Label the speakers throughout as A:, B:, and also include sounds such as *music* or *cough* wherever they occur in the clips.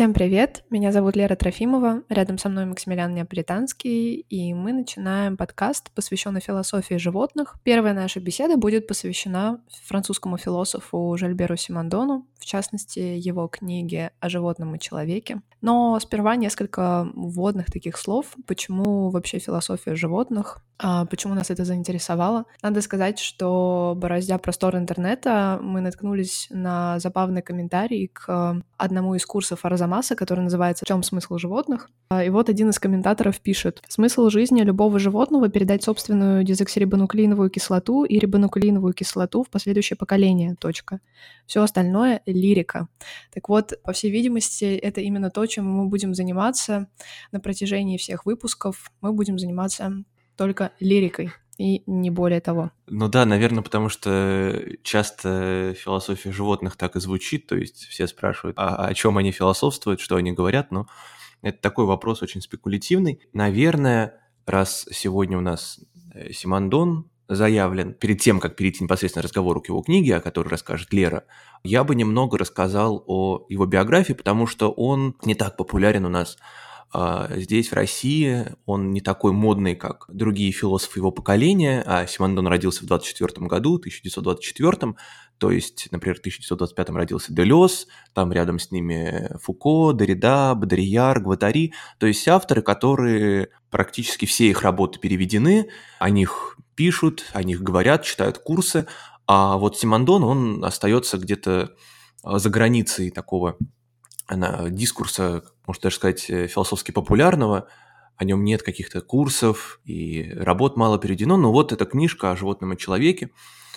A: Всем привет! Меня зовут Лера Трофимова, рядом со мной Максимилиан Неаполитанский, и мы начинаем подкаст, посвященный философии животных. Первая наша беседа будет посвящена французскому философу Жильберу Симондону, в частности, его книге о животном и человеке. Но сперва несколько вводных таких слов, почему вообще философия животных, почему нас это заинтересовало. Надо сказать, что, бороздя простор интернета, мы наткнулись на забавный комментарий к одному из курсов Арзамаса, который называется «В чем смысл животных?». А, и вот один из комментаторов пишет «Смысл жизни любого животного — передать собственную дезоксирибонуклеиновую кислоту и рибонуклеиновую кислоту в последующее поколение. Точка. Все остальное — лирика». Так вот, по всей видимости, это именно то, чем мы будем заниматься на протяжении всех выпусков. Мы будем заниматься только лирикой и не более того.
B: Ну да, наверное, потому что часто философия животных так и звучит, то есть все спрашивают, а о чем они философствуют, что они говорят, но это такой вопрос очень спекулятивный. Наверное, раз сегодня у нас э, Симандон заявлен, перед тем, как перейти непосредственно к разговору к его книге, о которой расскажет Лера, я бы немного рассказал о его биографии, потому что он не так популярен у нас а, здесь, в России, он не такой модный, как другие философы его поколения, а Симондон родился в 24 году, 1924, то есть, например, в 1925 родился Делес, там рядом с ними Фуко, Дорида, Бодрияр, Гватари, то есть авторы, которые практически все их работы переведены, о них пишут, о них говорят, читают курсы, а вот Симондон, он остается где-то а, за границей такого дискурса, можно даже сказать, э, философски популярного, о нем нет каких-то курсов и работ мало переведено, но вот эта книжка о животном и человеке,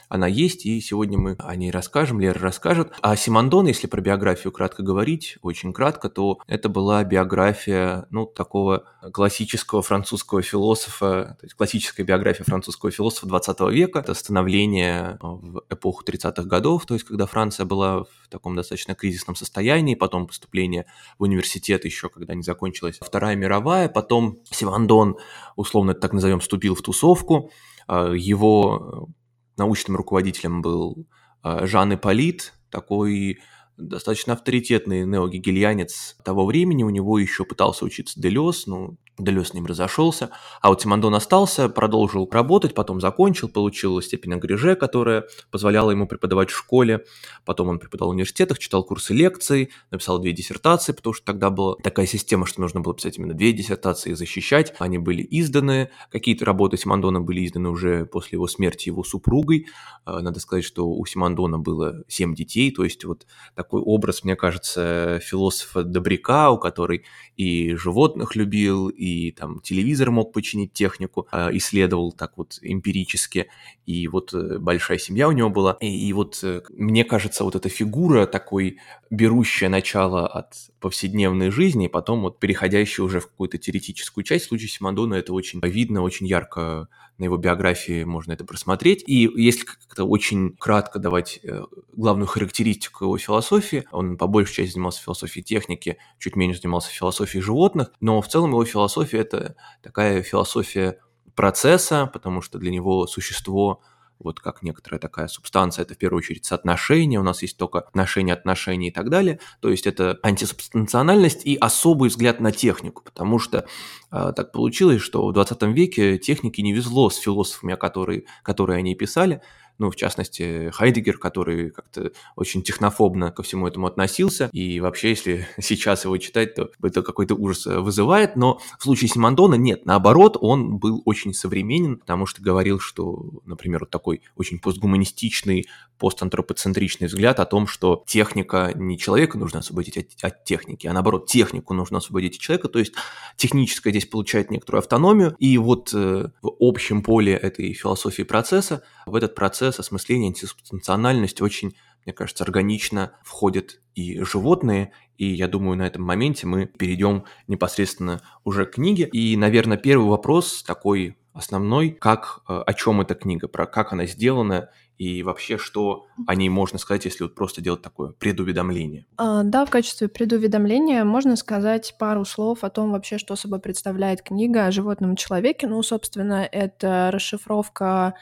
B: она есть, и сегодня мы о ней расскажем, Лера расскажет. А Симондон, если про биографию кратко говорить, очень кратко, то это была биография, ну, такого классического французского философа, то есть классическая биография французского философа 20 века. Это становление в эпоху 30-х годов, то есть когда Франция была в таком достаточно кризисном состоянии, потом поступление в университет еще, когда не закончилась Вторая мировая, потом Симондон, условно так назовем, вступил в тусовку, а, его научным руководителем был а, Жан Ипполит, такой достаточно авторитетный неогегельянец того времени, у него еще пытался учиться Делес, ну, Делес с ним разошелся, а вот Симондон остался, продолжил работать, потом закончил, получил степень Агреже, которая позволяла ему преподавать в школе, потом он преподавал в университетах, читал курсы лекций, написал две диссертации, потому что тогда была такая система, что нужно было писать именно две диссертации и защищать, они были изданы, какие-то работы Симондона были изданы уже после его смерти его супругой, а, надо сказать, что у Симондона было семь детей, то есть вот такой образ, мне кажется, философа добряка, у который и животных любил, и там телевизор мог починить технику, а, исследовал так вот эмпирически, и вот э, большая семья у него была. И, и вот э, мне кажется, вот эта фигура такой, берущая начало от повседневной жизни, и потом вот переходящая уже в какую-то теоретическую часть, в случае Симондона это очень видно, очень ярко на его биографии можно это просмотреть. И если как-то очень кратко давать э, главную характеристику его философии, он по большей части занимался философией техники, чуть меньше занимался философией животных, но в целом его философия – это такая философия процесса, потому что для него существо вот как некоторая такая субстанция, это в первую очередь соотношение, у нас есть только отношения, отношения и так далее, то есть это антисубстанциональность и особый взгляд на технику, потому что э, так получилось, что в 20 веке технике не везло с философами, которые, которые они писали, ну, в частности, Хайдегер, который как-то очень технофобно ко всему этому относился, и вообще, если *laughs* сейчас его читать, то это какой-то ужас э, вызывает, но в случае Симондона нет, наоборот, он был очень современен, потому что говорил, что, например, вот такой очень постгуманистичный, постантропоцентричный взгляд о том, что техника не человека нужно освободить от, от техники, а наоборот, технику нужно освободить от человека, то есть техническая здесь получает некоторую автономию, и вот э, в общем поле этой философии процесса, в этот процесс процесс осмысления антисубстанциональности очень, мне кажется, органично входят и животные, и я думаю, на этом моменте мы перейдем непосредственно уже к книге. И, наверное, первый вопрос такой основной, как, э, о чем эта книга, про как она сделана и вообще, что о ней можно сказать, если вот просто делать такое предуведомление?
A: А, да, в качестве предуведомления можно сказать пару слов о том вообще, что собой представляет книга о животном человеке. Ну, собственно, это расшифровка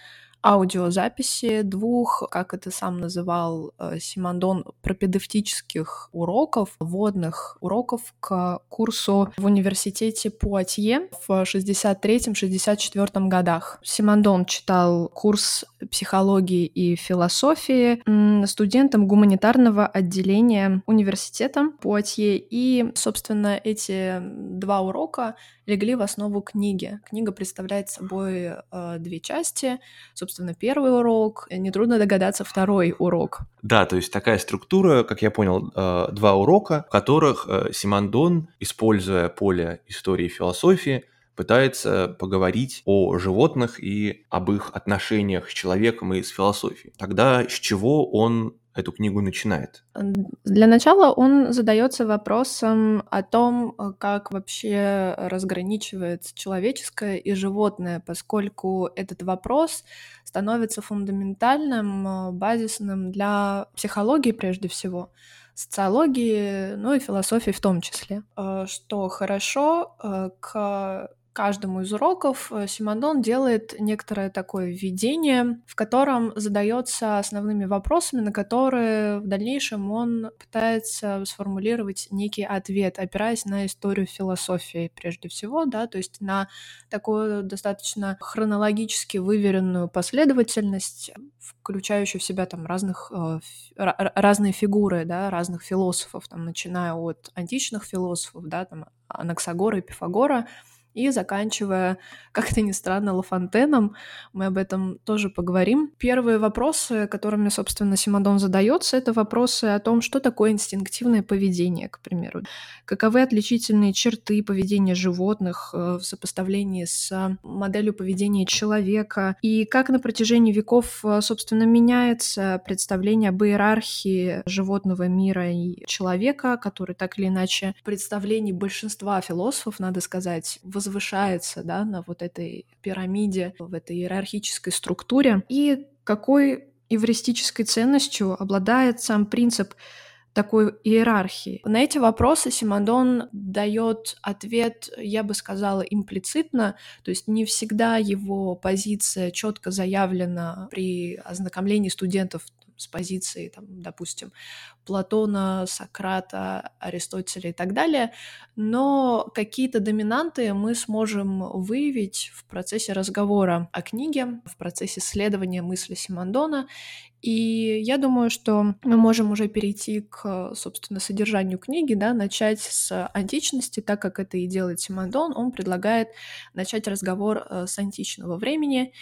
A: аудиозаписи двух, как это сам называл э, Симондон, пропедевтических уроков, вводных уроков к курсу в университете Пуатье в 63-64 годах. Симондон читал курс психологии и философии студентам гуманитарного отделения университета Пуатье. И, собственно, эти два урока легли в основу книги. Книга представляет собой э, две части. Собственно, первый урок, нетрудно догадаться, второй урок.
B: Да, то есть такая структура, как я понял, э, два урока, в которых э, Симондон, используя поле истории и философии, пытается поговорить о животных и об их отношениях с человеком и с философией. Тогда с чего он эту книгу начинает?
A: Для начала он задается вопросом о том, как вообще разграничивается человеческое и животное, поскольку этот вопрос становится фундаментальным, базисным для психологии прежде всего социологии, ну и философии в том числе. Э, что хорошо, э, к каждому из уроков э, Симондон делает некоторое такое введение, в котором задается основными вопросами, на которые в дальнейшем он пытается сформулировать некий ответ, опираясь на историю философии прежде всего, да, то есть на такую достаточно хронологически выверенную последовательность, включающую в себя там разных э, разные фигуры, да, разных философов, там, начиная от античных философов, да, там Анаксагора и Пифагора, и заканчивая, *laughs* как это ни странно, Лафонтеном. Мы об этом тоже поговорим. Первые вопросы, которыми, собственно, Симадон задается, это вопросы о том, что такое инстинктивное поведение, к примеру. Каковы отличительные черты поведения животных э, в сопоставлении с моделью поведения человека, и как на протяжении веков, э, собственно, меняется представление об иерархии животного мира и человека, который так или иначе в представлении большинства философов, надо сказать, возвышается да, на вот этой пирамиде, в этой иерархической структуре, и какой эвристической ценностью обладает сам принцип такой иерархии. На эти вопросы Симондон дает ответ, я бы сказала, имплицитно, то есть не всегда его позиция четко заявлена при ознакомлении студентов с позиции, там, допустим, Платона, Сократа, Аристотеля и так далее, но какие-то доминанты мы сможем выявить в процессе разговора о книге, в процессе исследования мысли Симондона, и я думаю, что мы можем уже перейти к, собственно, содержанию книги, да, начать с античности, так как это и делает Симондон, он предлагает начать разговор э, с античного времени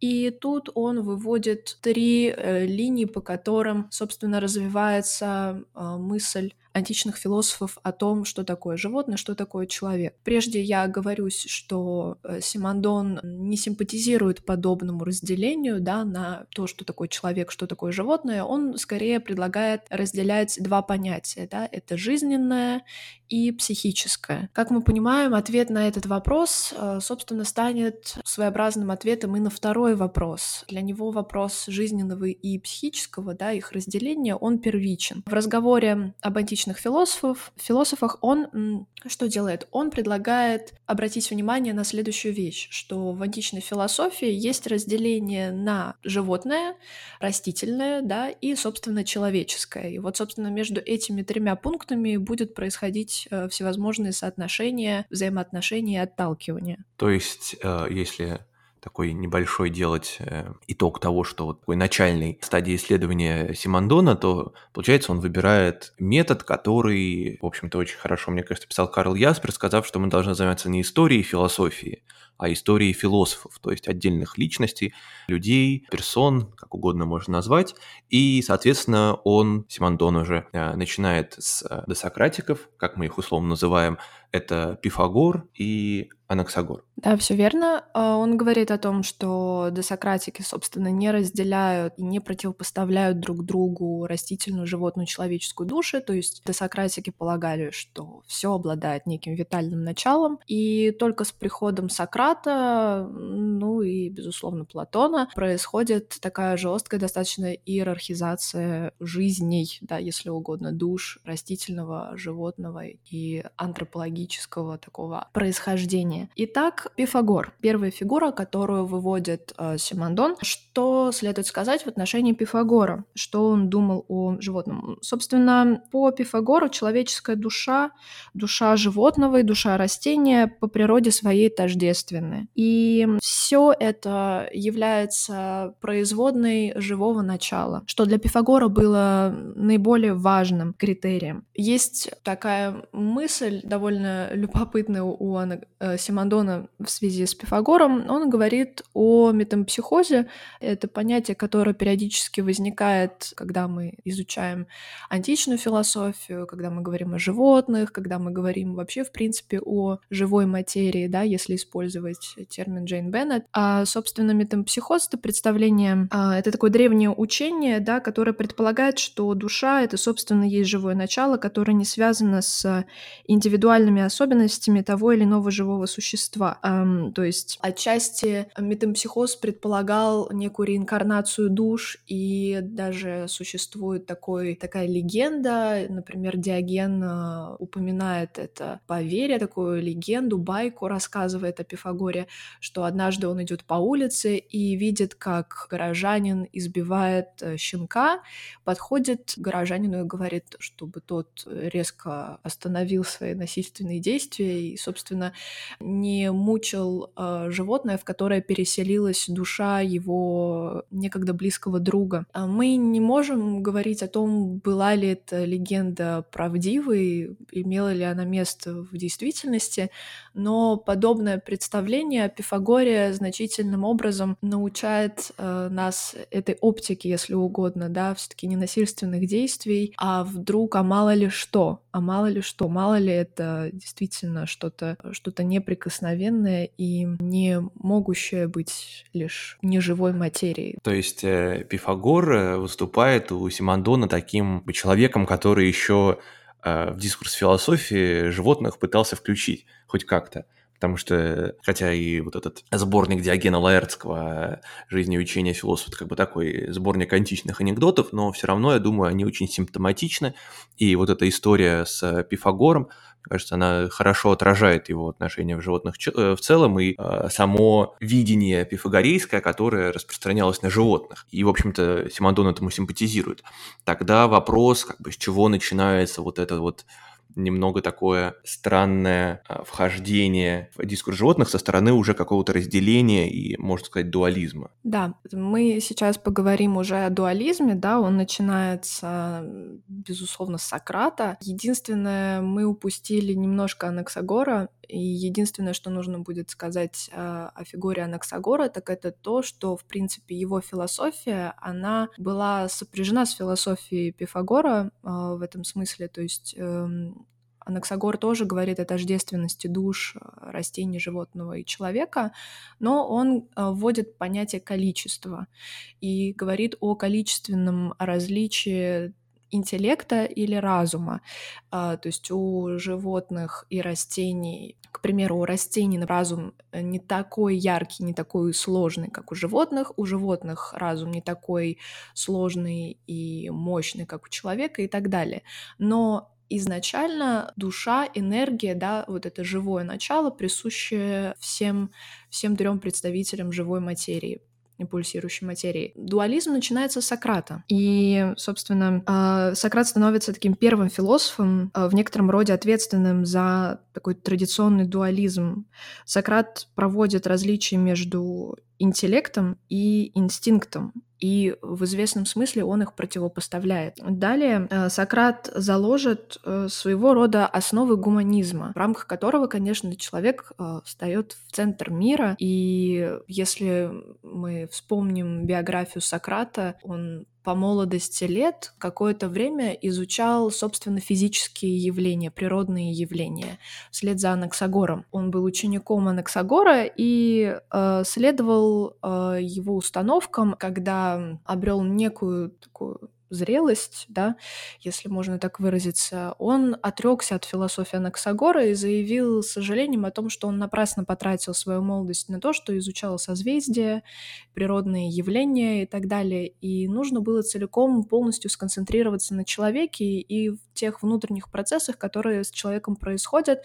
A: и тут он выводит три э, линии, по которым, собственно, развивается э, мысль античных философов о том, что такое животное, что такое человек. Прежде я оговорюсь, что э, Симондон не симпатизирует подобному разделению да, на то, что такое человек, что такое животное. Он скорее предлагает разделять два понятия. Да? Это жизненное и психическое. Как мы понимаем, ответ на этот вопрос, э, собственно, станет своеобразным ответом и на второй вопрос. Для него вопрос жизненного и психического, да, их разделения, он первичен. В разговоре об античных античных философов, философах он что делает? Он предлагает обратить внимание на следующую вещь, что в античной философии есть разделение на животное, растительное, да, и, собственно, человеческое. И вот, собственно, между этими тремя пунктами будет происходить э, всевозможные соотношения, взаимоотношения и отталкивания.
B: То есть, э, если такой небольшой делать э, итог того, что вот такой начальной стадии исследования Симондона, то, получается, он выбирает метод, который, в общем-то, очень хорошо, мне кажется, писал Карл Яспер, сказав, что мы должны заняться не историей философии, а историей философов, то есть отдельных личностей, людей, персон, как угодно можно назвать. И, соответственно, он, Симондон уже, э, начинает с э, досократиков, как мы их условно называем, это Пифагор и Анаксагор.
A: Да, все верно. А, он говорит о том, что досократики, собственно, не разделяют и не противопоставляют друг другу растительную, животную, человеческую души. То есть досократики полагали, что все обладает неким витальным началом. И только с приходом Сократа, ну и, безусловно, Платона, происходит такая жесткая достаточно иерархизация жизней, да, если угодно, душ растительного, животного и антропологического такого происхождения. Итак, Пифагор. Первая фигура, которую выводит э, Симондон. Что следует сказать в отношении Пифагора? Что он думал о животном? Собственно, по Пифагору человеческая душа, душа животного и душа растения по природе своей тождественны. И все это является производной живого начала, что для Пифагора было наиболее важным критерием. Есть такая мысль довольно любопытная у Ана, э, Симондона в связи с Пифагором. Он говорит о метампсихозе. Это понятие, которое периодически возникает, когда мы изучаем античную философию, когда мы говорим о животных, когда мы говорим вообще, в принципе, о живой материи, да, если использовать термин Джейн Беннет. А, собственно, метампсихоз — это представление, а, это такое древнее учение, да, которое предполагает, что душа — это, собственно, есть живое начало, которое не связано с индивидуальными особенностями того или иного живого существа. Um, то есть отчасти метампсихоз предполагал некую реинкарнацию душ, и даже существует такой, такая легенда, например, Диоген uh, упоминает это по вере, такую легенду, байку рассказывает о Пифагоре, что однажды он идет по улице и видит, как горожанин избивает э, щенка, подходит к горожанину и говорит, чтобы тот резко остановил свои насильственные действия и, собственно, не мучил э, животное, в которое переселилась душа его некогда близкого друга. А мы не можем говорить о том, была ли эта легенда правдивой, имела ли она место в действительности, но подобное представление о Пифагоре значительным образом научает э, нас этой оптике, если угодно, да, все-таки ненасильственных действий, а вдруг, а мало ли что, а мало ли что, мало ли это действительно что-то что неприкосновенное и не могущее быть лишь неживой материей.
B: То есть э, Пифагор э, выступает у Симондона таким человеком, который еще э, в дискурс философии животных пытался включить хоть как-то потому что, хотя и вот этот сборник Диогена Лаэртского «Жизнь и учение философа» как бы такой сборник античных анекдотов, но все равно, я думаю, они очень симптоматичны, и вот эта история с Пифагором, кажется, она хорошо отражает его отношение в животных э, в целом и э, само видение пифагорейское, которое распространялось на животных. И, в общем-то, Симондон этому симпатизирует. Тогда вопрос, как бы, с чего начинается вот это вот немного такое странное а, вхождение в дискурс животных со стороны уже какого-то разделения и, можно сказать, дуализма.
A: Да, мы сейчас поговорим уже о дуализме, да, он начинается, безусловно, с Сократа. Единственное, мы упустили немножко Анаксагора, и единственное, что нужно будет сказать э, о фигуре Анаксагора, так это то, что, в принципе, его философия, она была сопряжена с философией Пифагора э, в этом смысле, то есть э, Анаксагор тоже говорит о тождественности душ э, растений, животного и человека, но он э, вводит понятие количества и говорит о количественном различии интеллекта или разума. А, то есть у животных и растений, к примеру, у растений разум не такой яркий, не такой сложный, как у животных. У животных разум не такой сложный и мощный, как у человека и так далее. Но изначально душа, энергия, да, вот это живое начало, присущее всем, всем трем представителям живой материи пульсирующей материи. Дуализм начинается с Сократа. И, собственно, а, Сократ становится таким первым философом, а, в некотором роде ответственным за такой традиционный дуализм. Сократ проводит различия между интеллектом и инстинктом и в известном смысле он их противопоставляет. Далее э, Сократ заложит э, своего рода основы гуманизма, в рамках которого, конечно, человек э, встает в центр мира, и если мы вспомним биографию Сократа, он по молодости лет какое-то время изучал, собственно, физические явления, природные явления, вслед за Анаксагором. Он был учеником Анаксагора и э, следовал э, его установкам, когда обрел некую такую зрелость, да, если можно так выразиться, он отрекся от философии Анаксагора и заявил с сожалением о том, что он напрасно потратил свою молодость на то, что изучал созвездия, природные явления и так далее. И нужно было целиком полностью сконцентрироваться на человеке и в тех внутренних процессах, которые с человеком происходят,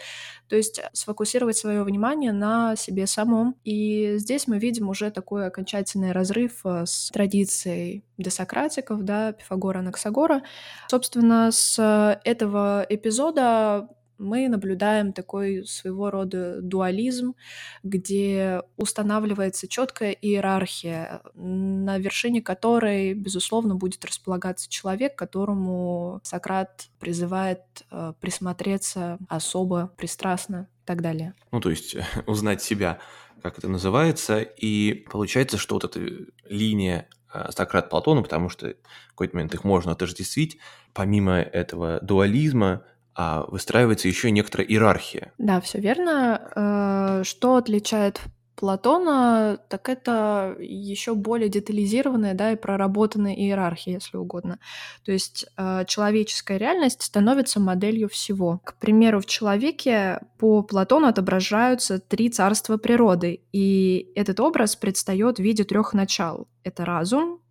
A: то есть сфокусировать свое внимание на себе самом. И здесь мы видим уже такой окончательный разрыв э, с традицией десократиков, да, Пифагора, Анаксагора. Собственно, с этого эпизода мы наблюдаем такой своего рода дуализм, где устанавливается четкая иерархия, на вершине которой, безусловно, будет располагаться человек, которому Сократ призывает э, присмотреться особо, пристрастно и так далее.
B: Ну, то есть *laughs* узнать себя, как это называется, и получается, что вот эта линия э, Сократ Платона, потому что в какой-то момент их можно отождествить, помимо этого дуализма, выстраивается еще некоторая иерархия.
A: Да, все верно. Э, что отличает Платона, так это еще более детализированная, да, и проработанная иерархия, если угодно. То есть э, человеческая реальность становится моделью всего. К примеру, в человеке по Платону отображаются три царства природы, и этот образ предстает в виде трех начал. Это разум,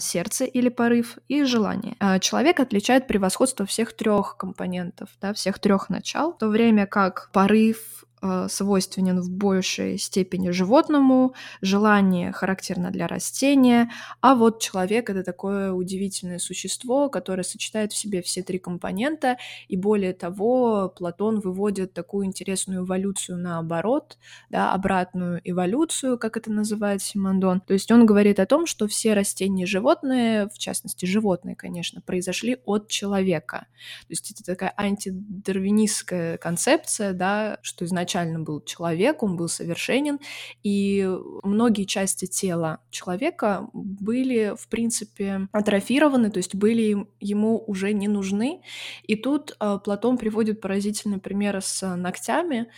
A: сердце или порыв и желание. Э, человек отличает превосходство всех трех компонентов, да, всех трех начал, в то время как порыв, Э, свойственен в большей степени животному, желание характерно для растения, а вот человек — это такое удивительное существо, которое сочетает в себе все три компонента, и более того, Платон выводит такую интересную эволюцию наоборот, да, обратную эволюцию, как это называет Симондон. То есть он говорит о том, что все растения и животные, в частности животные, конечно, произошли от человека. То есть это такая антидарвинистская концепция, да, что изначально изначально был человек, он был совершенен, и многие части тела человека были, в принципе, атрофированы, то есть были ему уже не нужны. И тут э, Платон приводит поразительный пример с ногтями,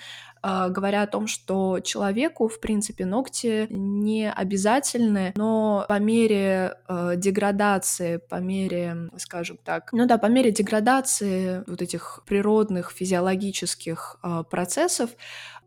A: говоря о том, что человеку, в принципе, ногти не обязательны, но по мере э, деградации, по мере, скажем так, ну да, по мере деградации вот этих природных физиологических э, процессов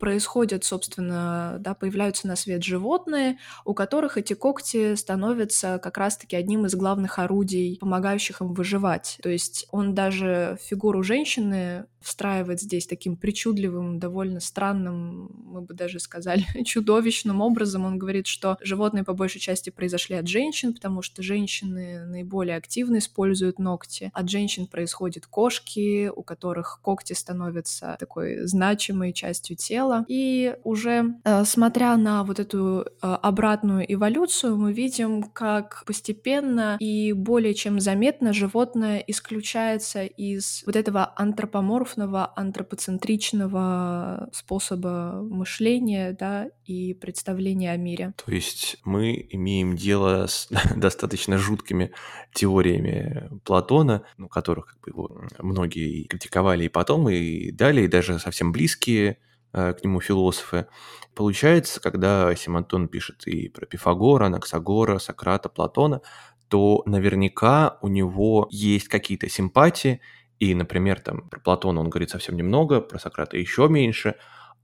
A: происходят, собственно, да, появляются на свет животные, у которых эти когти становятся как раз-таки одним из главных орудий, помогающих им выживать. То есть он даже фигуру женщины встраивает здесь таким причудливым, довольно странным, мы бы даже сказали, *laughs* чудовищным образом. Он говорит, что животные по большей части произошли от женщин, потому что женщины наиболее активно используют ногти. От женщин происходят кошки, у которых когти становятся такой значимой частью тела. И уже э, смотря на вот эту э, обратную эволюцию, мы видим, как постепенно и более чем заметно животное исключается из вот этого антропоморфного антропоцентричного мышления да, и представления о мире.
B: То есть мы имеем дело с *laughs* достаточно жуткими теориями Платона, ну, которых как бы, его многие критиковали и потом, и далее, и даже совсем близкие э, к нему философы. Получается, когда Симонтон пишет и про Пифагора, Наксагора, Сократа, Платона, то наверняка у него есть какие-то симпатии и, например, там про Платона он говорит совсем немного, про Сократа еще меньше,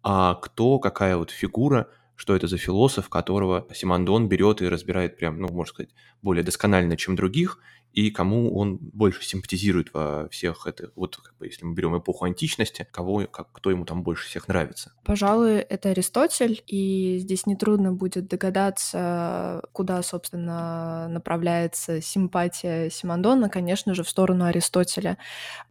B: а кто, какая вот фигура, что это за философ, которого Симондон берет и разбирает прям, ну, можно сказать, более досконально, чем других, и кому он больше симпатизирует во всех этих, вот как бы, если мы берем эпоху античности, кого, как, кто ему там больше всех нравится?
A: Пожалуй, это Аристотель, и здесь нетрудно будет догадаться, куда, собственно, направляется симпатия Симондона, конечно же, в сторону Аристотеля.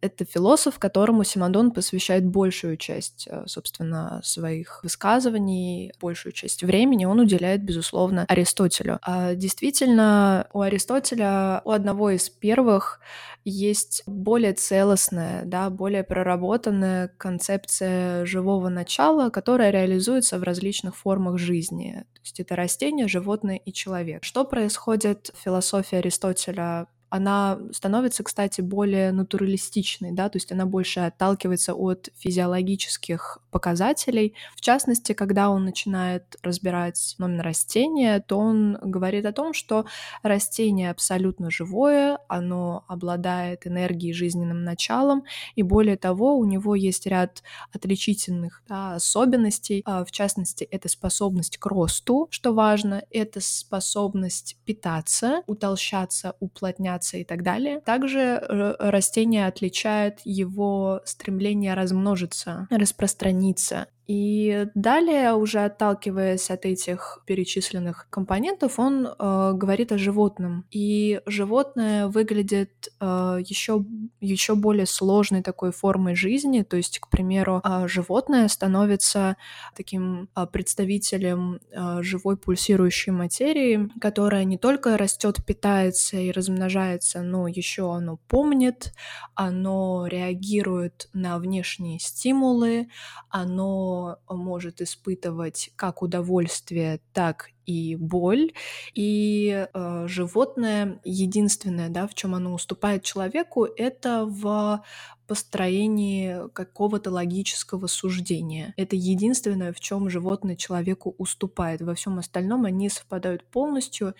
A: Это философ, которому Симондон посвящает большую часть, э, собственно, своих высказываний, большую часть времени он уделяет, безусловно, Аристотелю. А действительно, у Аристотеля, у одного из первых есть более целостная, да, более проработанная концепция живого начала, которая реализуется в различных формах жизни. То есть это растение, животное и человек. Что происходит в философии Аристотеля она становится, кстати, более натуралистичной, да, то есть она больше отталкивается от физиологических показателей. В частности, когда он начинает разбирать номер растения, то он говорит о том, что растение абсолютно живое, оно обладает энергией, жизненным началом, и более того, у него есть ряд отличительных да, особенностей. А, в частности, это способность к росту, что важно, это способность питаться, утолщаться, уплотняться, самореализация и так далее. Также э, растение отличает его стремление размножиться, распространиться. И далее, уже отталкиваясь от этих перечисленных компонентов, он э, говорит о животном. И животное выглядит э, еще, еще более сложной такой формой жизни. То есть, к примеру, э, животное становится таким э, представителем э, живой пульсирующей материи, которая не только растет, питается и размножается, но еще оно помнит, оно реагирует на внешние стимулы, оно может испытывать как удовольствие, так и боль. И э, животное единственное, да, в чем оно уступает человеку, это в построении какого-то логического суждения. Это единственное, в чем животное человеку уступает. Во всем остальном они совпадают полностью.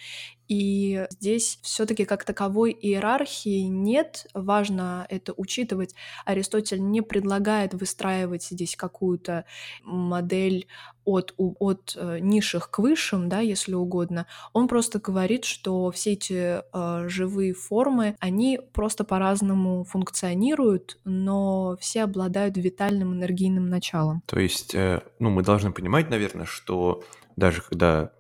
A: И здесь все-таки как таковой иерархии нет. Важно это учитывать. Аристотель не предлагает выстраивать здесь какую-то модель от, от э, низших к высшим, да, если угодно. Он просто говорит, что все эти э, живые формы, они просто по-разному функционируют, но все обладают витальным энергийным началом.
B: То есть, э, ну, мы должны понимать, наверное, что даже когда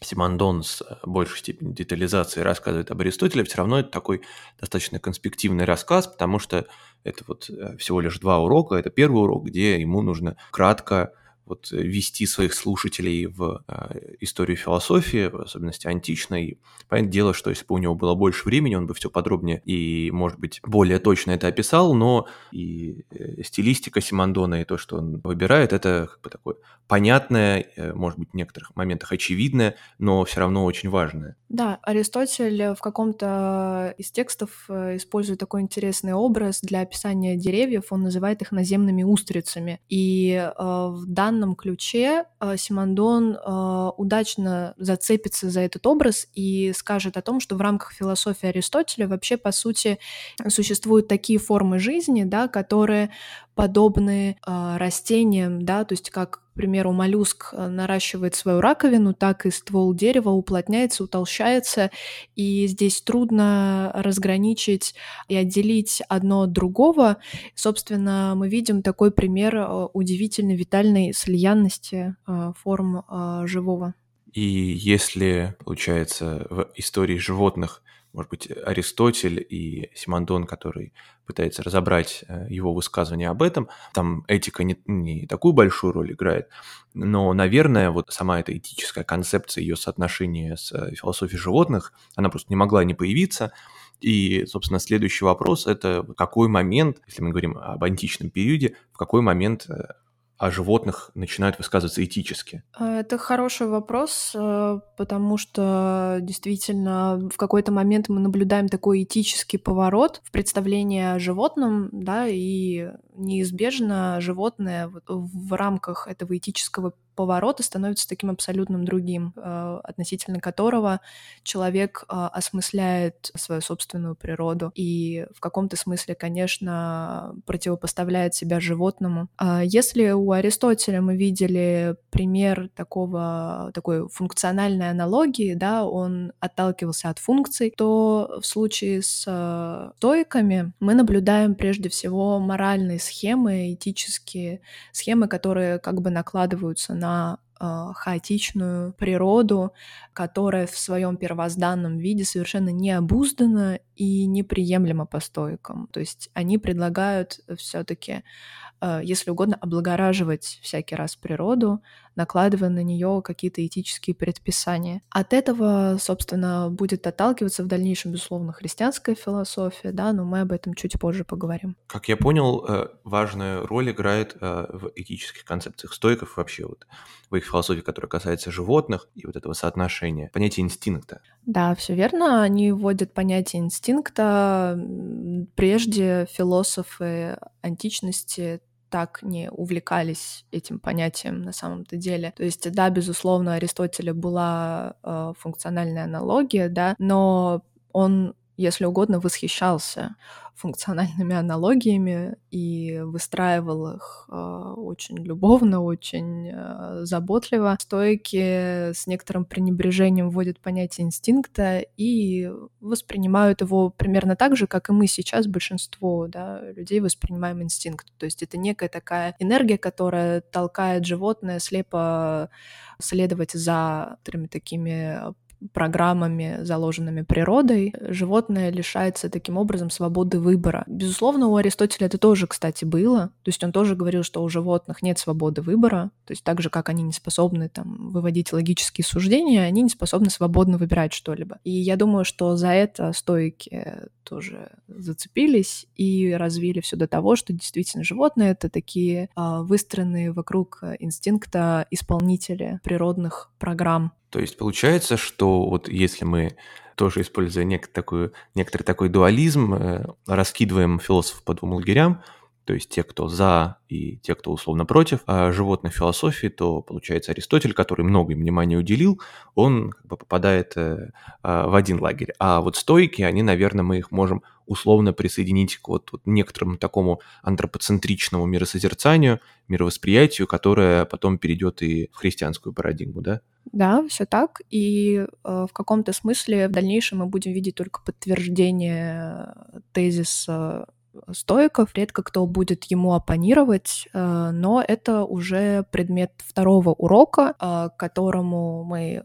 B: Симондон с э, большей степенью детализации рассказывает об Аристотеле, все равно это такой достаточно конспективный рассказ, потому что это вот э, всего лишь два урока. Это первый урок, где ему нужно кратко вот э, вести своих слушателей в э, историю философии, в особенности античной. Понятное дело, что если бы у него было больше времени, он бы все подробнее и, может быть, более точно это описал, но и э, стилистика Симондона, и то, что он выбирает, это как бы такое понятное, может быть, в некоторых моментах очевидное, но все равно очень важное.
A: Да, Аристотель в каком-то из текстов использует такой интересный образ для описания деревьев, он называет их наземными устрицами. И в данном ключе э, Симондон э, удачно зацепится за этот образ и скажет о том, что в рамках философии Аристотеля вообще, по сути, существуют такие формы жизни, да, которые подобны э, растениям, да, то есть как, примеру, моллюск э, наращивает свою раковину, так и ствол дерева уплотняется, утолщается, и здесь трудно разграничить и отделить одно от другого. Собственно, мы видим такой пример э, удивительной витальной слиянности э, форм живого.
B: И если, получается, в истории животных может быть, Аристотель и Симондон, который пытается разобрать э, его высказывания об этом. Там этика не, не такую большую роль играет, но, наверное, вот сама эта этическая концепция, ее соотношение с э, философией животных, она просто не могла не появиться. И, собственно, следующий вопрос – это какой момент, если мы говорим об античном периоде, в какой момент э, о животных начинают высказываться этически?
A: А, это хороший вопрос, э, потому что действительно в какой-то момент мы наблюдаем такой этический поворот в представлении о животном, да, и неизбежно животное в рамках этого этического поворота становится таким абсолютным другим, э, относительно которого человек э, осмысляет свою собственную природу и в каком-то смысле, конечно, противопоставляет себя животному. А если у Аристотеля мы видели пример такого, такой функциональной аналогии, да, он отталкивался от функций, то в случае с э, стоиками мы наблюдаем прежде всего моральные схемы, этические схемы, которые как бы накладываются на на э, хаотичную природу, которая в своем первозданном виде совершенно необуздана и неприемлема по стойкам. То есть они предлагают все-таки Э, если угодно, облагораживать всякий раз природу, накладывая на нее какие-то этические предписания. От этого, собственно, будет отталкиваться в дальнейшем, безусловно, христианская философия, да, но мы об этом чуть позже поговорим.
B: Как я понял, э, важную роль играет э, в этических концепциях стойков вообще вот в их философии, которая касается животных и вот этого соотношения, понятие инстинкта.
A: Да, все верно. Они вводят понятие инстинкта. Прежде философы античности так не увлекались этим понятием на самом-то деле. То есть, да, безусловно, Аристотеля была э, функциональная аналогия, да, но он если угодно, восхищался функциональными аналогиями и выстраивал их э, очень любовно, очень э, заботливо. Стойки с некоторым пренебрежением вводят понятие инстинкта и воспринимают его примерно так же, как и мы сейчас, большинство да, людей воспринимаем инстинкт. То есть это некая такая энергия, которая толкает животное слепо следовать за такими программами, заложенными природой, животное лишается таким образом свободы выбора. Безусловно, у Аристотеля это тоже, кстати, было. То есть он тоже говорил, что у животных нет свободы выбора. То есть так же, как они не способны там, выводить логические суждения, они не способны свободно выбирать что-либо. И я думаю, что за это стойки тоже зацепились и развили все до того, что действительно животные — это такие а, выстроенные вокруг инстинкта исполнители природных программ.
B: То есть получается, что вот если мы тоже используя нек- такую, некоторый такой дуализм, э, раскидываем философов по двум лагерям, то есть те, кто за и те, кто условно против а животной философии, то получается Аристотель, который много им внимания уделил, он как бы попадает э, а, в один лагерь. А вот стойки, они, наверное, мы их можем условно присоединить к вот, вот некоторому такому антропоцентричному миросозерцанию, мировосприятию, которое потом перейдет и в христианскую парадигму, да?
A: Да, все так. И э, в каком-то смысле в дальнейшем мы будем видеть только подтверждение тезиса стоиков, редко кто будет ему оппонировать, э, но это уже предмет второго урока, э, к которому мы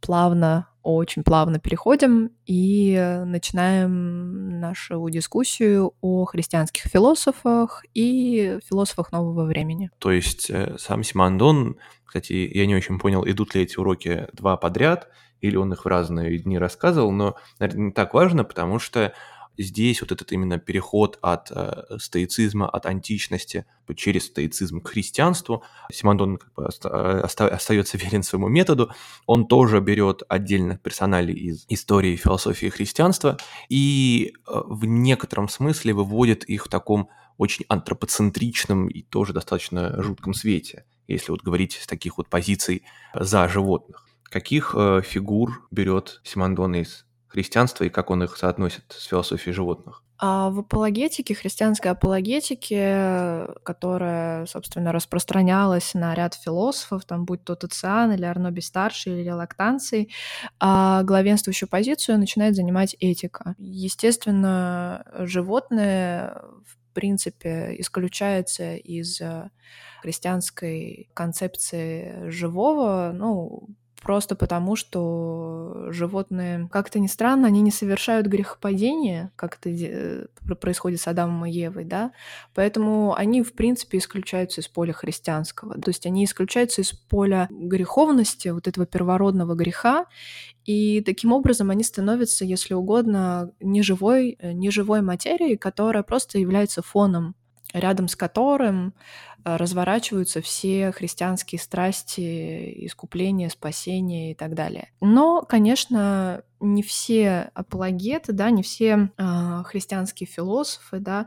A: плавно, очень плавно переходим и начинаем нашу дискуссию о христианских философах и философах нового времени.
B: То есть э, сам Симондон, кстати, я не очень понял, идут ли эти уроки два подряд, или он их в разные дни рассказывал, но, наверное, не так важно, потому что здесь вот этот именно переход от э, стоицизма, от античности через стоицизм к христианству, Симондон как бы оста- остается верен своему методу, он тоже берет отдельных персоналей из истории, философии христианства и э, в некотором смысле выводит их в таком очень антропоцентричном и тоже достаточно жутком свете, если вот говорить с таких вот позиций за животных. Каких э, фигур берет Симондон из христианства и как он их соотносит с философией животных?
A: А в апологетике, христианской апологетике, которая, собственно, распространялась на ряд философов, там будь то Тациан или Арноби Старший или Лактанций, а главенствующую позицию начинает занимать этика. Естественно, животное в принципе исключается из христианской концепции живого, ну, просто потому, что животные, как-то ни странно, они не совершают грехопадения, как это происходит с Адамом и Евой, да, поэтому они, в принципе, исключаются из поля христианского, то есть они исключаются из поля греховности, вот этого первородного греха, и таким образом они становятся, если угодно, неживой, э, неживой материей, которая просто является фоном рядом с которым Э, разворачиваются все христианские страсти, искупления, спасения и так далее. Но, конечно, не все апологеты, да, не все э, христианские философы, да,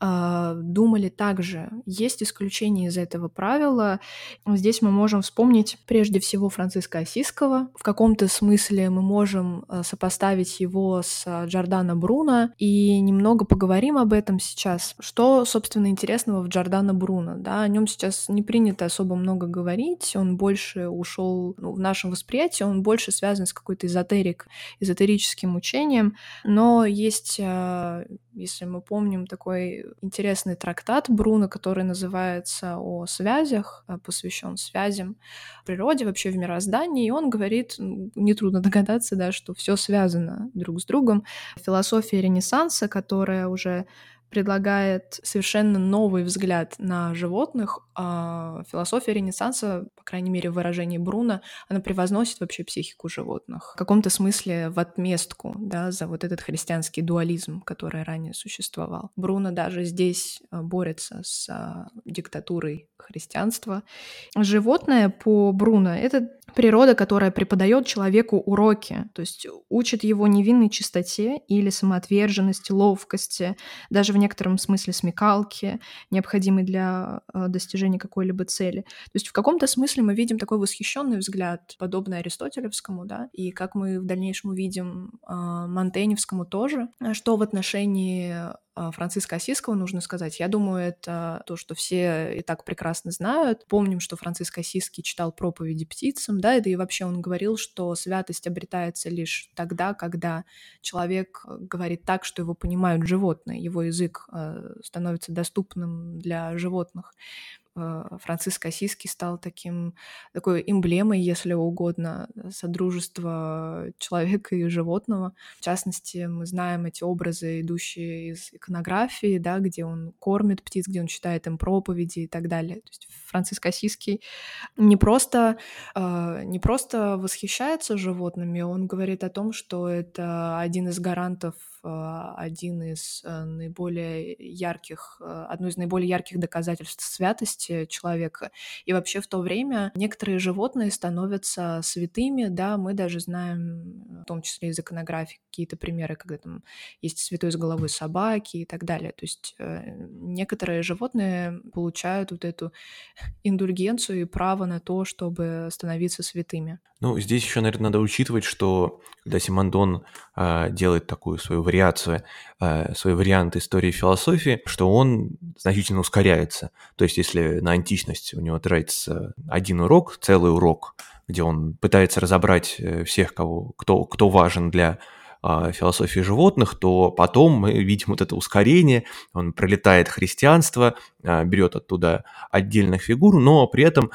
A: э, думали так же. Есть исключения из этого правила. Здесь мы можем вспомнить прежде всего Франциска Осиского. В каком-то смысле мы можем э, сопоставить его с Джордано Бруно и немного поговорим об этом сейчас. Что, собственно, интересного в Джордано Бруно, да? О нем сейчас не принято особо много говорить. Он больше ушел ну, в нашем восприятии, он больше связан с какой-то эзотерик эзотерическим учением, но есть, а, если мы помним, такой интересный трактат Бруно, который называется «О связях», а, посвящен связям в природе, вообще в мироздании, и он говорит, нетрудно догадаться, да, что все связано друг с другом. Философия Ренессанса, которая уже предлагает совершенно новый взгляд на животных. А философия Ренессанса, по крайней мере, в выражении Бруно, она превозносит вообще психику животных. В каком-то смысле в отместку да, за вот этот христианский дуализм, который ранее существовал. Бруно даже здесь а, борется с а, диктатурой христианства. Животное по Бруно — это природа, которая преподает человеку уроки, то есть учит его невинной чистоте или самоотверженности, ловкости, даже в некотором смысле смекалки, необходимой для э, достижения какой-либо цели. То есть в каком-то смысле мы видим такой восхищенный взгляд, подобный аристотелевскому, да, и как мы в дальнейшем увидим э, Монтеневскому тоже, что в отношении Франциска Осиского нужно сказать. Я думаю, это то, что все и так прекрасно знают. Помним, что Франциск Осиский читал проповеди птицам, да, и вообще он говорил, что святость обретается лишь тогда, когда человек говорит так, что его понимают животные, его язык э, становится доступным для животных. Э, Франциск Осиский стал таким, такой эмблемой, если угодно, содружества человека и животного. В частности, мы знаем эти образы, идущие из иконографии, да, где он кормит птиц, где он читает им проповеди и так далее. То есть Франциск Осиский не просто, э, не просто восхищается животными, он говорит о том, что это один из гарантов один из э, наиболее ярких, э, одно из наиболее ярких доказательств святости человека. И вообще в то время некоторые животные становятся святыми, да, мы даже знаем, в том числе из иконографии, какие-то примеры, когда там есть святой с головы собаки и так далее. То есть э, некоторые животные получают вот эту индульгенцию и право на то, чтобы становиться святыми.
B: Ну, здесь еще, наверное, надо учитывать, что когда Симондон э, делает такую свою вариацию, э, свой вариант истории философии, что он значительно ускоряется. То есть, если на античность у него тратится один урок, целый урок, где он пытается разобрать э, всех, кого, кто, кто важен для а, философии животных, то потом мы видим вот это ускорение, он пролетает христианство, а, берет оттуда отдельных фигур, но при этом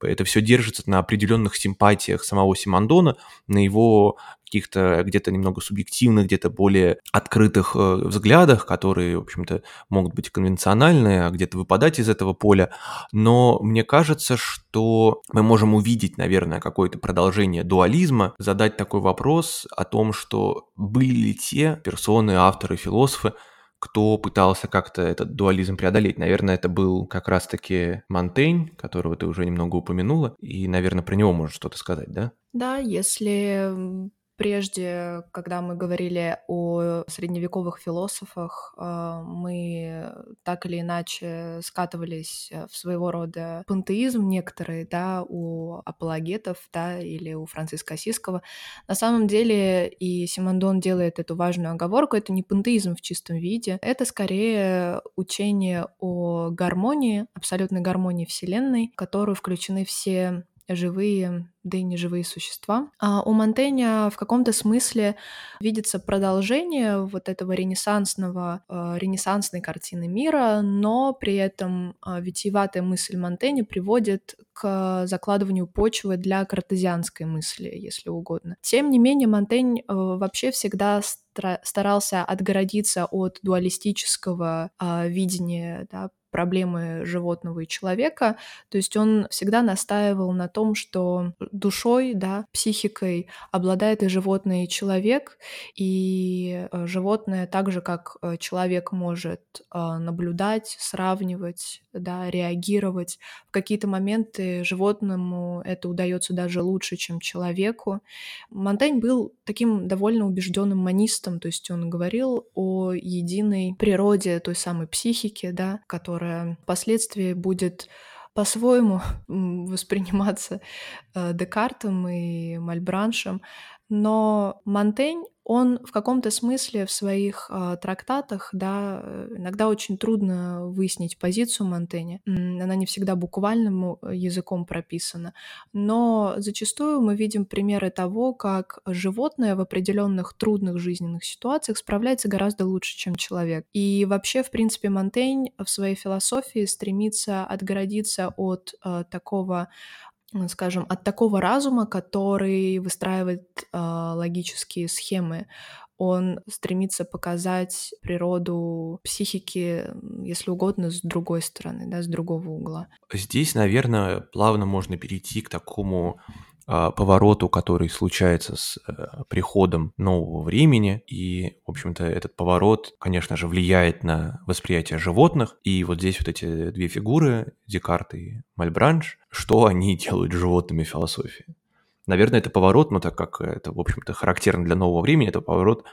B: это все держится на определенных симпатиях самого Симондона, на его каких-то где-то немного субъективных, где-то более открытых э, взглядах, которые, в общем-то, могут быть конвенциональные, а где-то выпадать из этого поля. Но мне кажется, что мы можем увидеть, наверное, какое-то продолжение дуализма, задать такой вопрос о том, что были ли те персоны, авторы, философы, кто пытался как-то этот дуализм преодолеть. Наверное, это был как раз-таки Монтень, которого ты уже немного упомянула, и, наверное, про него можно что-то сказать, да?
A: Да, если Прежде, когда мы говорили о средневековых философах, а, мы так или иначе скатывались э, в своего рода пантеизм некоторые, да, у апологетов, да, или у Франциска Осиского. На самом деле и Симондон делает эту важную оговорку, это не пантеизм в чистом виде, это скорее учение о гармонии, абсолютной гармонии Вселенной, в которую включены все живые, да и неживые существа. А у Монтэня в каком-то смысле видится продолжение вот этого ренессансного, э, ренессансной картины мира, но при этом э, витиеватая мысль Монтэня приводит к закладыванию почвы для картезианской мысли, если угодно. Тем не менее, Монтень э, вообще всегда старался отгородиться от дуалистического э, видения да, проблемы животного и человека. То есть он всегда настаивал на том, что душой, да, психикой обладает и животное, и человек, и э, животное так же, как э, человек может э, наблюдать, сравнивать, да, реагировать. В какие-то моменты животному это удается даже лучше, чем человеку. Монтень был таким довольно убежденным манистом, то есть он говорил о единой природе той самой психики, да, которая впоследствии будет по-своему восприниматься э, Декартом и Мальбраншем, но Монтень он в каком-то смысле в своих э, трактатах, да, э, иногда очень трудно выяснить позицию Монтэня. Она не всегда буквальным э, языком прописана, но зачастую мы видим примеры того, как животное в определенных трудных жизненных ситуациях справляется гораздо лучше, чем человек. И вообще, в принципе, Монтень в своей философии стремится отгородиться от э, такого скажем, от такого разума, который выстраивает э, логические схемы. Он стремится показать природу психики, если угодно, с другой стороны, да, с другого угла.
B: Здесь, наверное, плавно можно перейти к такому повороту, который случается с э, приходом нового времени. И, в общем-то, этот поворот, конечно же, влияет на восприятие животных. И вот здесь вот эти две фигуры, Декарт и Мальбранш, что они *laughs* делают с животными в философии? Наверное, это поворот, но так как это, в общем-то, характерно для нового времени, это поворот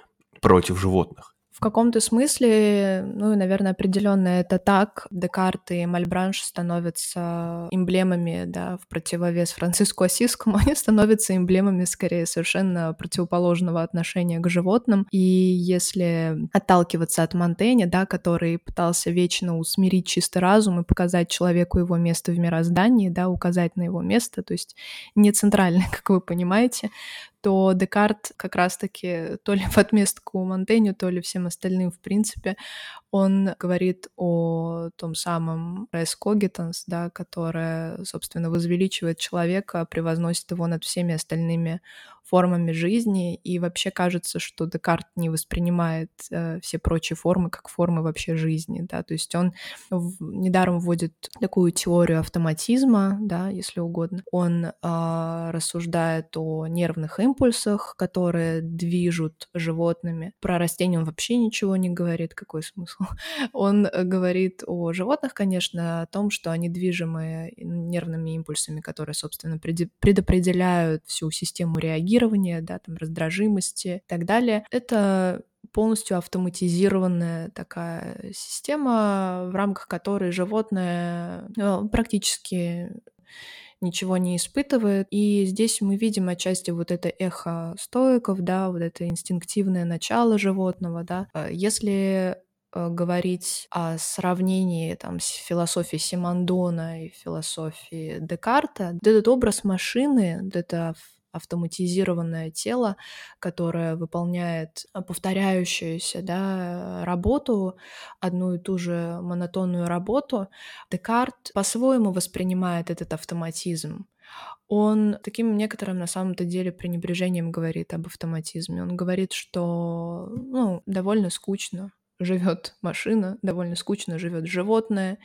B: против животных.
A: В каком-то смысле, ну, наверное, определенно это так. Декарт и Мальбранш становятся эмблемами, да, в противовес Франциску Осискому, *laughs* они становятся эмблемами, скорее, совершенно противоположного отношения к животным. И если отталкиваться от Монтэня, да, который пытался вечно усмирить чистый разум и показать человеку его место в мироздании, да, указать на его место, то есть не центральное, *laughs* как вы понимаете, то Декарт как раз-таки то ли в отместку Монтеню, то ли всем остальным, в принципе, он говорит о том самом res cogitans, да, которое, собственно, возвеличивает человека, превозносит его над всеми остальными формами жизни, и вообще кажется, что Декарт не воспринимает э, все прочие формы как формы вообще жизни, да, то есть он в, недаром вводит такую теорию автоматизма, да, если угодно. Он э, рассуждает о нервных импульсах, которые движут животными. Про растения он вообще ничего не говорит, какой смысл? *laughs* Он говорит о животных, конечно, о том, что они движимы нервными импульсами, которые, собственно, предопределяют всю систему реагирования реагирования, да, там, раздражимости и так далее. Это полностью автоматизированная такая система, в рамках которой животное ну, практически ничего не испытывает. И здесь мы видим отчасти вот это эхо стоиков, да, вот это инстинктивное начало животного, да. Если э, говорить о сравнении там, с философией Симондона и философией Декарта, этот образ машины, вот автоматизированное тело, которое выполняет а, повторяющуюся да, работу, одну и ту же монотонную работу, Декарт по-своему воспринимает этот автоматизм. Он таким некоторым на самом-то деле пренебрежением говорит об автоматизме. Он говорит, что ну, довольно скучно живет машина, довольно скучно живет животное,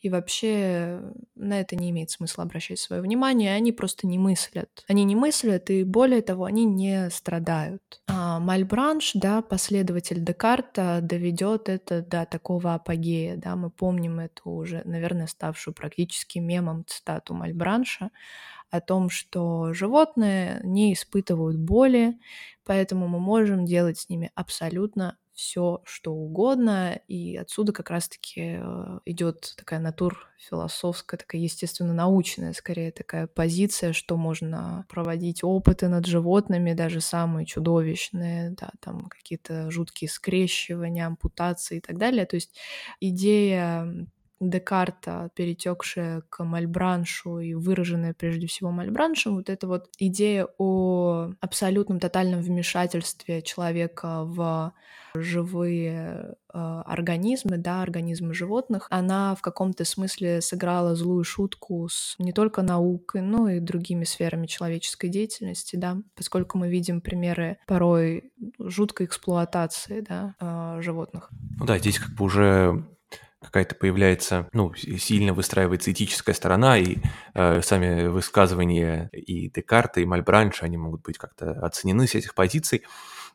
A: и вообще на это не имеет смысла обращать свое внимание, они просто не мыслят. Они не мыслят, и более того, они не страдают. А Мальбранш, да, последователь Декарта, доведет это до такого апогея, да, мы помним эту уже, наверное, ставшую практически мемом цитату Мальбранша, о том, что животные не испытывают боли, поэтому мы можем делать с ними абсолютно все, что угодно, и отсюда как раз-таки э, идет такая натур философская, такая естественно-научная, скорее такая позиция, что можно проводить опыты над животными, даже самые чудовищные, да, там какие-то жуткие скрещивания, ампутации и так далее. То есть идея Декарта, перетекшая к Мальбраншу и выраженная прежде всего Мальбраншем, вот эта вот идея о абсолютном тотальном вмешательстве человека в живые э, организмы, да, организмы животных, она в каком-то смысле сыграла злую шутку с не только наукой, но и другими сферами человеческой деятельности, да, поскольку мы видим примеры порой жуткой эксплуатации, да, э, животных.
B: Ну да, здесь как бы уже какая-то появляется, ну, сильно выстраивается этическая сторона, и э, сами высказывания и Декарта, и Мальбранша, они могут быть как-то оценены с этих позиций.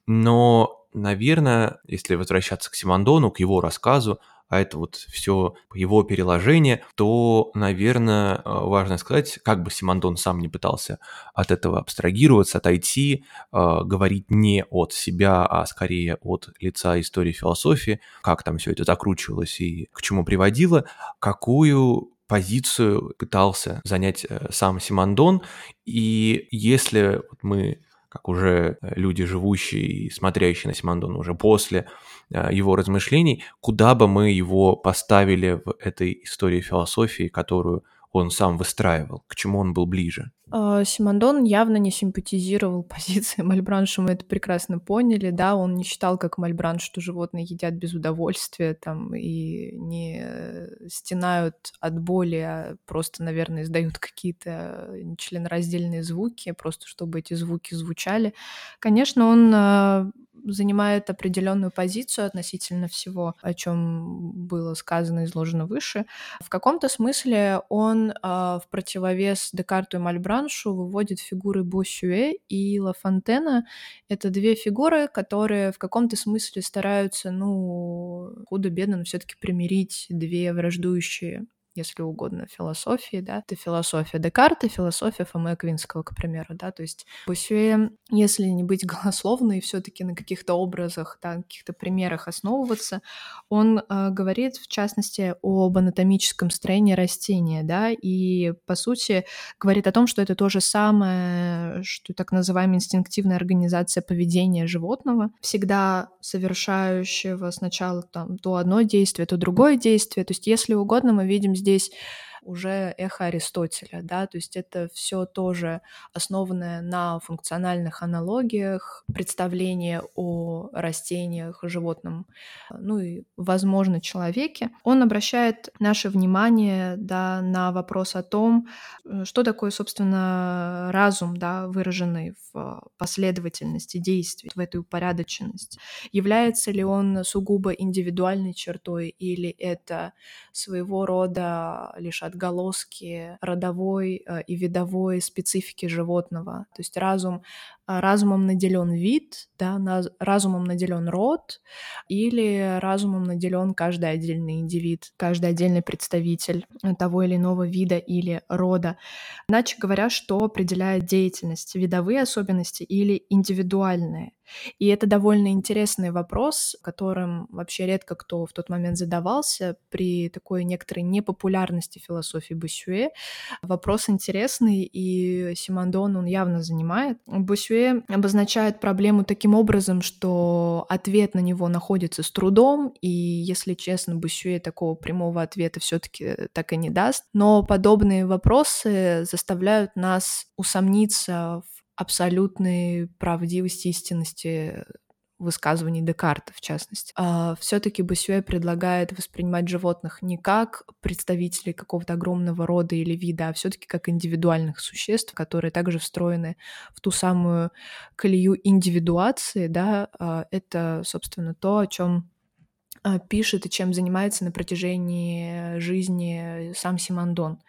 B: Но, наверное, если возвращаться к Симондону, к его рассказу, а это вот все его переложение, то, наверное, э, важно сказать, как бы Симондон сам не пытался от этого абстрагироваться, отойти, э, говорить не от себя, а скорее от лица истории философии, как там все это закручивалось и к чему приводило, какую позицию пытался занять э, сам Симондон. И если мы как уже люди, живущие и смотрящие на Симондона уже после его размышлений, куда бы мы его поставили в этой истории философии, которую он сам выстраивал, к чему он был ближе.
A: А, Симондон явно не симпатизировал *laughs* позиции Мальбранша, мы это прекрасно поняли, да, он не считал, как Мальбранш, что животные едят без удовольствия там и не стенают от боли, а просто, наверное, издают какие-то членораздельные звуки, просто чтобы эти звуки звучали. Конечно, он а, занимает определенную позицию относительно всего, о чем было сказано и изложено выше. В каком-то смысле он э, в противовес Декарту и Мальбраншу выводит фигуры Боссюэ и Ла Фонтена. Это две фигуры, которые в каком-то смысле стараются, ну, худо-бедно, но все таки примирить две враждующие если угодно, философии, да, это философия Декарта, философия Фомы Аквинского, к примеру, да, то есть Босюэ, если не быть *laughs* голословной, все таки на каких-то образах, да, каких-то примерах основываться, он э, говорит, в частности, об анатомическом строении растения, да, и, по сути, говорит о том, что это то же самое, что так называемая инстинктивная организация поведения животного, всегда совершающего сначала там то одно действие, то другое действие. То есть, если угодно, мы видим здесь здесь уже эхо Аристотеля, да, то есть это все тоже основанное на функциональных аналогиях, представление о растениях, животном, ну и, возможно, человеке. Он обращает наше внимание, да, на вопрос о том, э, что такое, собственно, разум, да, выраженный в последовательности действий, в этой упорядоченности. Является ли он сугубо индивидуальной чертой или это своего рода лишь от отголоски родовой э, и видовой специфики животного. То есть разум, разумом наделен вид, да, разумом наделен род, или разумом наделен каждый отдельный индивид, каждый отдельный представитель того или иного вида или рода. Иначе говоря, что определяет деятельность, видовые особенности или индивидуальные. И это довольно интересный вопрос, которым вообще редко кто в тот момент задавался при такой некоторой непопулярности философии Босюэ. Вопрос интересный, и Симондон он явно занимает. Босюэ обозначает проблему таким образом, что ответ на него находится с трудом, и, если честно, Босюэ такого прямого ответа все таки так и не даст. Но подобные вопросы заставляют нас усомниться в абсолютной правдивости, истинности высказываний Декарта, в частности. А все-таки Босюэ предлагает воспринимать животных не как представителей какого-то огромного рода или вида, а все-таки как индивидуальных существ, которые также встроены в ту самую колею индивидуации, да, а это, собственно, то, о чем а, пишет и чем занимается на протяжении жизни сам Симондон.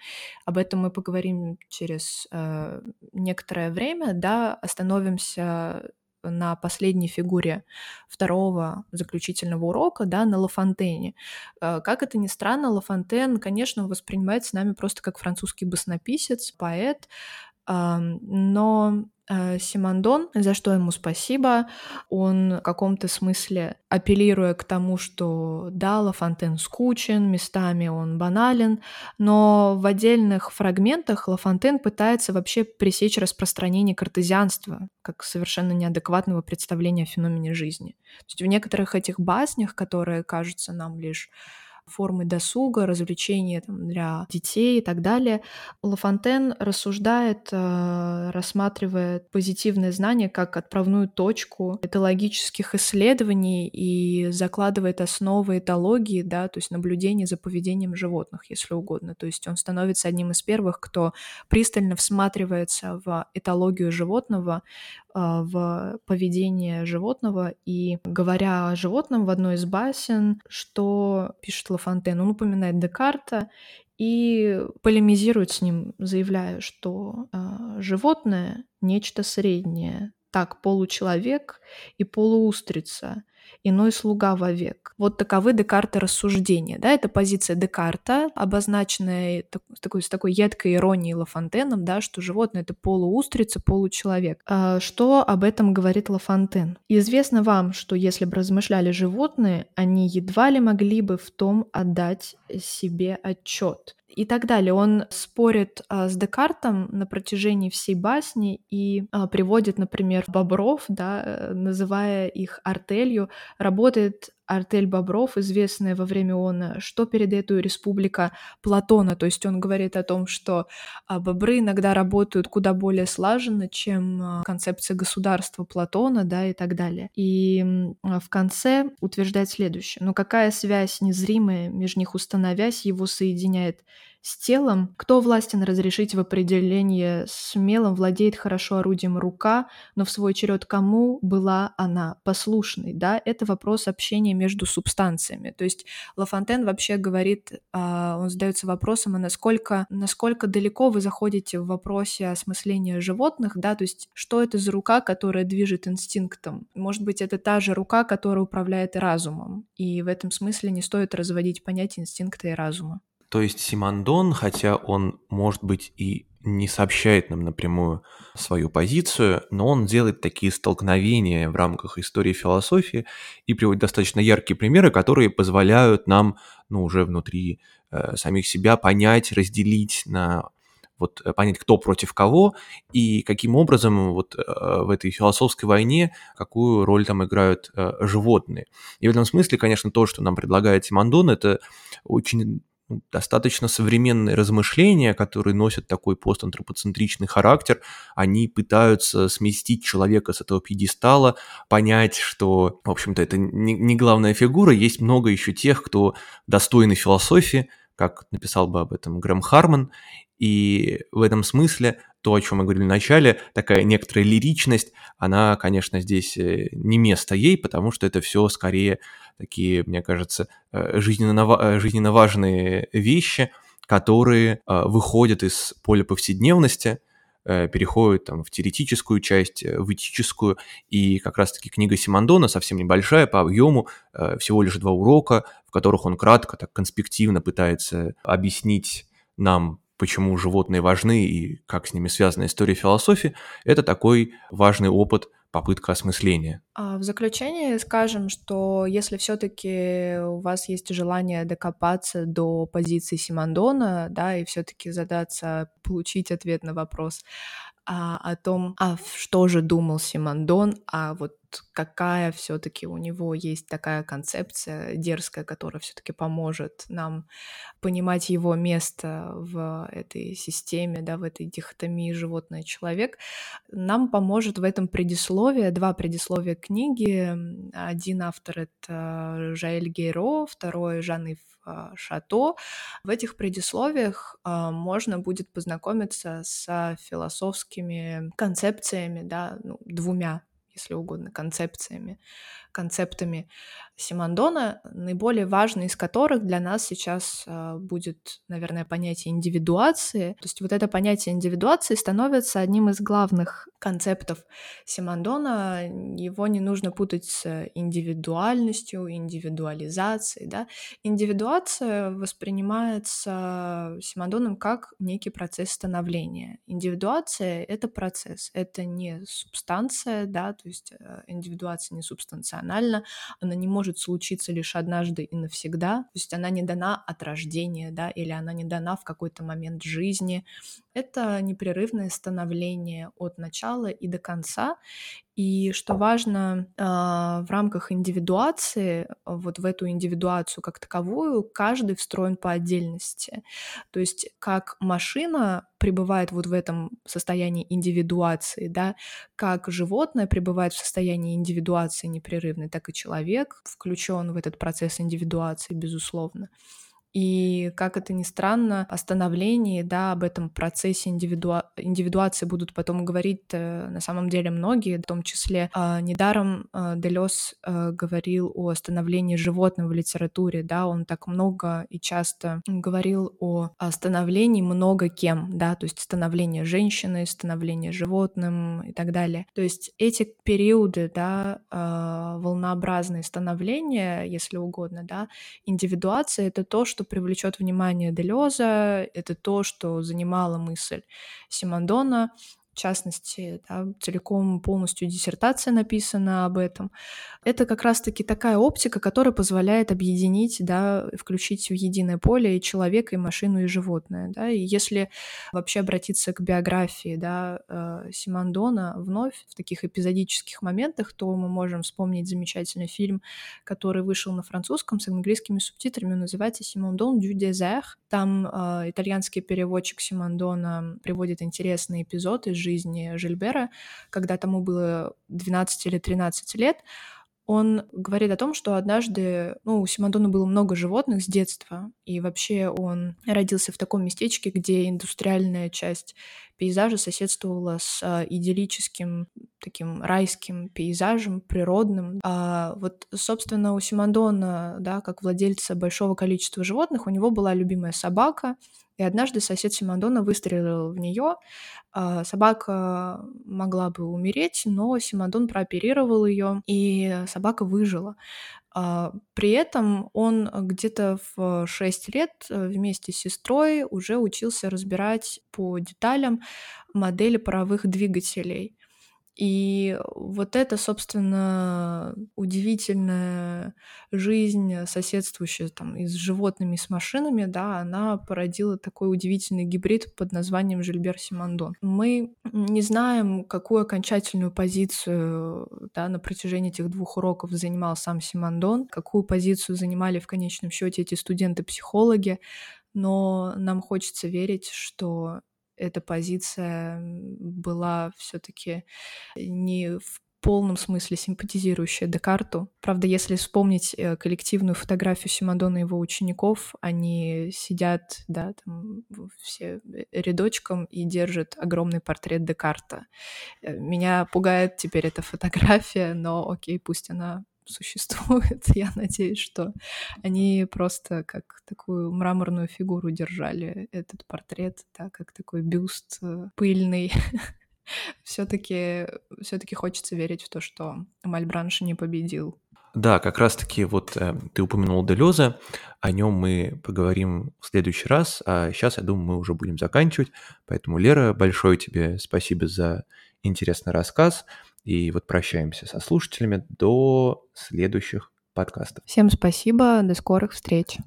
A: Об этом мы поговорим через э, некоторое время, да, остановимся на последней фигуре второго заключительного урока, да, на Лафонтене. Э, как это ни странно, Лафонтен, конечно, воспринимается нами просто как французский баснописец, поэт, но э, Симондон, за что ему спасибо, он в каком-то смысле апеллируя к тому, что да, Лафонтен скучен, местами он банален, но в отдельных фрагментах Лафонтен пытается вообще пресечь распространение картезианства как совершенно неадекватного представления о феномене жизни. То есть в некоторых этих баснях, которые кажутся нам лишь формы досуга, развлечения там, для детей и так далее. Лафонтен рассуждает, э, рассматривает позитивное знание как отправную точку этологических исследований и закладывает основы этологии, да, то есть наблюдения за поведением животных, если угодно. То есть он становится одним из первых, кто пристально всматривается в этологию животного, в поведение животного. И говоря о животном в одной из басен, что пишет Лафонтен, он упоминает Декарта и полемизирует с ним, заявляя, что э, животное нечто среднее, так получеловек и полуустрица — иной слуга вовек. Вот таковы Декарта рассуждения. Да? Это позиция Декарта, обозначенная такой, с такой едкой иронией Лафонтеном, да, что животное — это полуустрица, получеловек. А что об этом говорит Лафонтен? Известно вам, что если бы размышляли животные, они едва ли могли бы в том отдать себе отчет и так далее. Он спорит а, с Декартом на протяжении всей басни и а, приводит, например, бобров, да, э, называя их артелью. Работает артель бобров, известная во время ООН, что передает республика Платона. То есть он говорит о том, что а, бобры иногда работают куда более слаженно, чем а, концепция государства Платона, да, и так далее. И а, в конце утверждает следующее. Но какая связь незримая между них установясь, его соединяет с телом, кто властен разрешить в определении смелым владеет хорошо орудием рука, но в свой черед кому была она послушной, да, это вопрос общения между субстанциями. То есть Лафонтен вообще говорит, а, он задается вопросом, а насколько, насколько далеко вы заходите в вопросе осмысления животных, да, то есть что это за рука, которая движет инстинктом? Может быть, это та же рука, которая управляет разумом. И в этом смысле не стоит разводить понятие инстинкта и разума.
B: То есть Симондон, хотя он, может быть, и не сообщает нам напрямую свою позицию, но он делает такие столкновения в рамках истории философии и приводит достаточно яркие примеры, которые позволяют нам, ну, уже внутри э, самих себя понять, разделить на вот э, понять, кто против кого и каким образом вот э, в этой философской войне какую роль там играют э, животные. И в этом смысле, конечно, то, что нам предлагает Симондон, это очень достаточно современные размышления, которые носят такой постантропоцентричный характер, они пытаются сместить человека с этого пьедестала, понять, что, в общем-то, это не, не главная фигура, есть много еще тех, кто достойны философии, как написал бы об этом Грэм Харман, и в этом смысле то, о чем мы говорили в начале, такая некоторая лиричность, она, конечно, здесь э, не место ей, потому что это все скорее такие, мне кажется, э, жизненно, э, жизненно важные вещи, которые выходят из поля повседневности, переходят там, в теоретическую часть, в этическую, и как раз-таки книга Симондона совсем небольшая по объему, всего лишь два урока, в которых он кратко, так конспективно пытается объяснить нам почему животные важны и как с ними связана история философии, это такой важный опыт попытка осмысления.
A: А в заключение скажем, что если все-таки у вас есть желание докопаться до позиции Симондона, да, и все-таки задаться, получить ответ на вопрос, а, о том, а что же думал Симондон, а вот какая все-таки у него есть такая концепция дерзкая, которая все-таки поможет нам понимать его место в этой системе, да, в этой дихотомии животное-человек. Нам поможет в этом предисловие, два предисловия книги. Один автор — это Жаэль Гейро, второй — Жан-Ив а, Шато. В этих предисловиях а, можно будет познакомиться с философскими концепциями, да, ну, двумя если угодно, концепциями, концептами Симондона, наиболее важный из которых для нас сейчас э, будет, наверное, понятие индивидуации. То есть вот это понятие индивидуации становится одним из главных концептов Симондона. Его не нужно путать с индивидуальностью, индивидуализацией. Да? Индивидуация воспринимается Симондоном как некий процесс становления. Индивидуация — это процесс, это не субстанция, да, то есть э, индивидуация не субстанциональна, она не может случиться лишь однажды и навсегда, то есть она не дана от рождения, да, или она не дана в какой-то момент жизни. Это непрерывное становление от начала и до конца, и что важно, а, в рамках индивидуации, вот в эту индивидуацию как таковую, каждый встроен по отдельности. То есть как машина пребывает вот в этом состоянии индивидуации, да, как животное пребывает в состоянии индивидуации непрерывной, так и человек включен в этот процесс индивидуации, безусловно. И, как это ни странно, о становлении, да, об этом процессе индивидуа... индивидуации будут потом говорить э, на самом деле многие, в том числе э, недаром э, Делес э, говорил о становлении животных в литературе, да, он так много и часто говорил о, становлении много кем, да, то есть становление женщины, становление животным и так далее. То есть эти периоды, да, волнообразные становления, если угодно, да, индивидуация — это то, что что привлечет внимание Делеза, это то, что занимала мысль Симондона, в частности, да, целиком полностью диссертация написана об этом. Это как раз-таки такая оптика, которая позволяет объединить, да, включить в единое поле и человека, и машину, и животное. Да. И если вообще обратиться к биографии да, э, Симондона вновь в таких эпизодических моментах, то мы можем вспомнить замечательный фильм, который вышел на французском с английскими субтитрами, он называется «Симондон дю дезер». Там э, итальянский переводчик Симондона приводит интересный эпизод из жизни Жильбера, когда тому было 12 или 13 лет, он говорит о том, что однажды, ну, у Симондона было много животных с детства, и вообще он родился в таком местечке, где индустриальная часть пейзажа соседствовала с а, идиллическим таким райским пейзажем, природным. А вот, собственно, у Симондона, да, как владельца большого количества животных, у него была любимая собака, и однажды сосед Симондона выстрелил в нее. А, собака могла бы умереть, но Симондон прооперировал ее, и собака выжила. А, при этом он где-то в 6 лет э, вместе с сестрой уже учился разбирать по деталям модели паровых двигателей. И вот это, собственно, удивительная жизнь, соседствующая там и с животными, и с машинами, да, она породила такой удивительный гибрид под названием Жильбер Симондон. Мы не знаем, какую окончательную позицию да, на протяжении этих двух уроков занимал сам Симондон, какую позицию занимали в конечном счете эти студенты-психологи, но нам хочется верить, что эта позиция была все-таки не в полном смысле симпатизирующая Декарту. Правда, если вспомнить э, коллективную фотографию Симадона и его учеников, они сидят, да, там все рядочком и держат огромный портрет Декарта. Э, меня пугает теперь эта фотография, но окей, пусть она существует. *laughs* Я надеюсь, что они просто как такую мраморную фигуру держали этот портрет, да, как такой бюст э, пыльный. *laughs* все-таки все-таки хочется верить в то, что Мальбранш не победил.
B: Да, как раз-таки вот э, ты упомянул Делеза, о нем мы поговорим в следующий раз, а сейчас, я думаю, мы уже будем заканчивать. Поэтому, Лера, большое тебе спасибо за интересный рассказ. И вот прощаемся со слушателями до следующих подкастов.
A: Всем спасибо, до скорых встреч.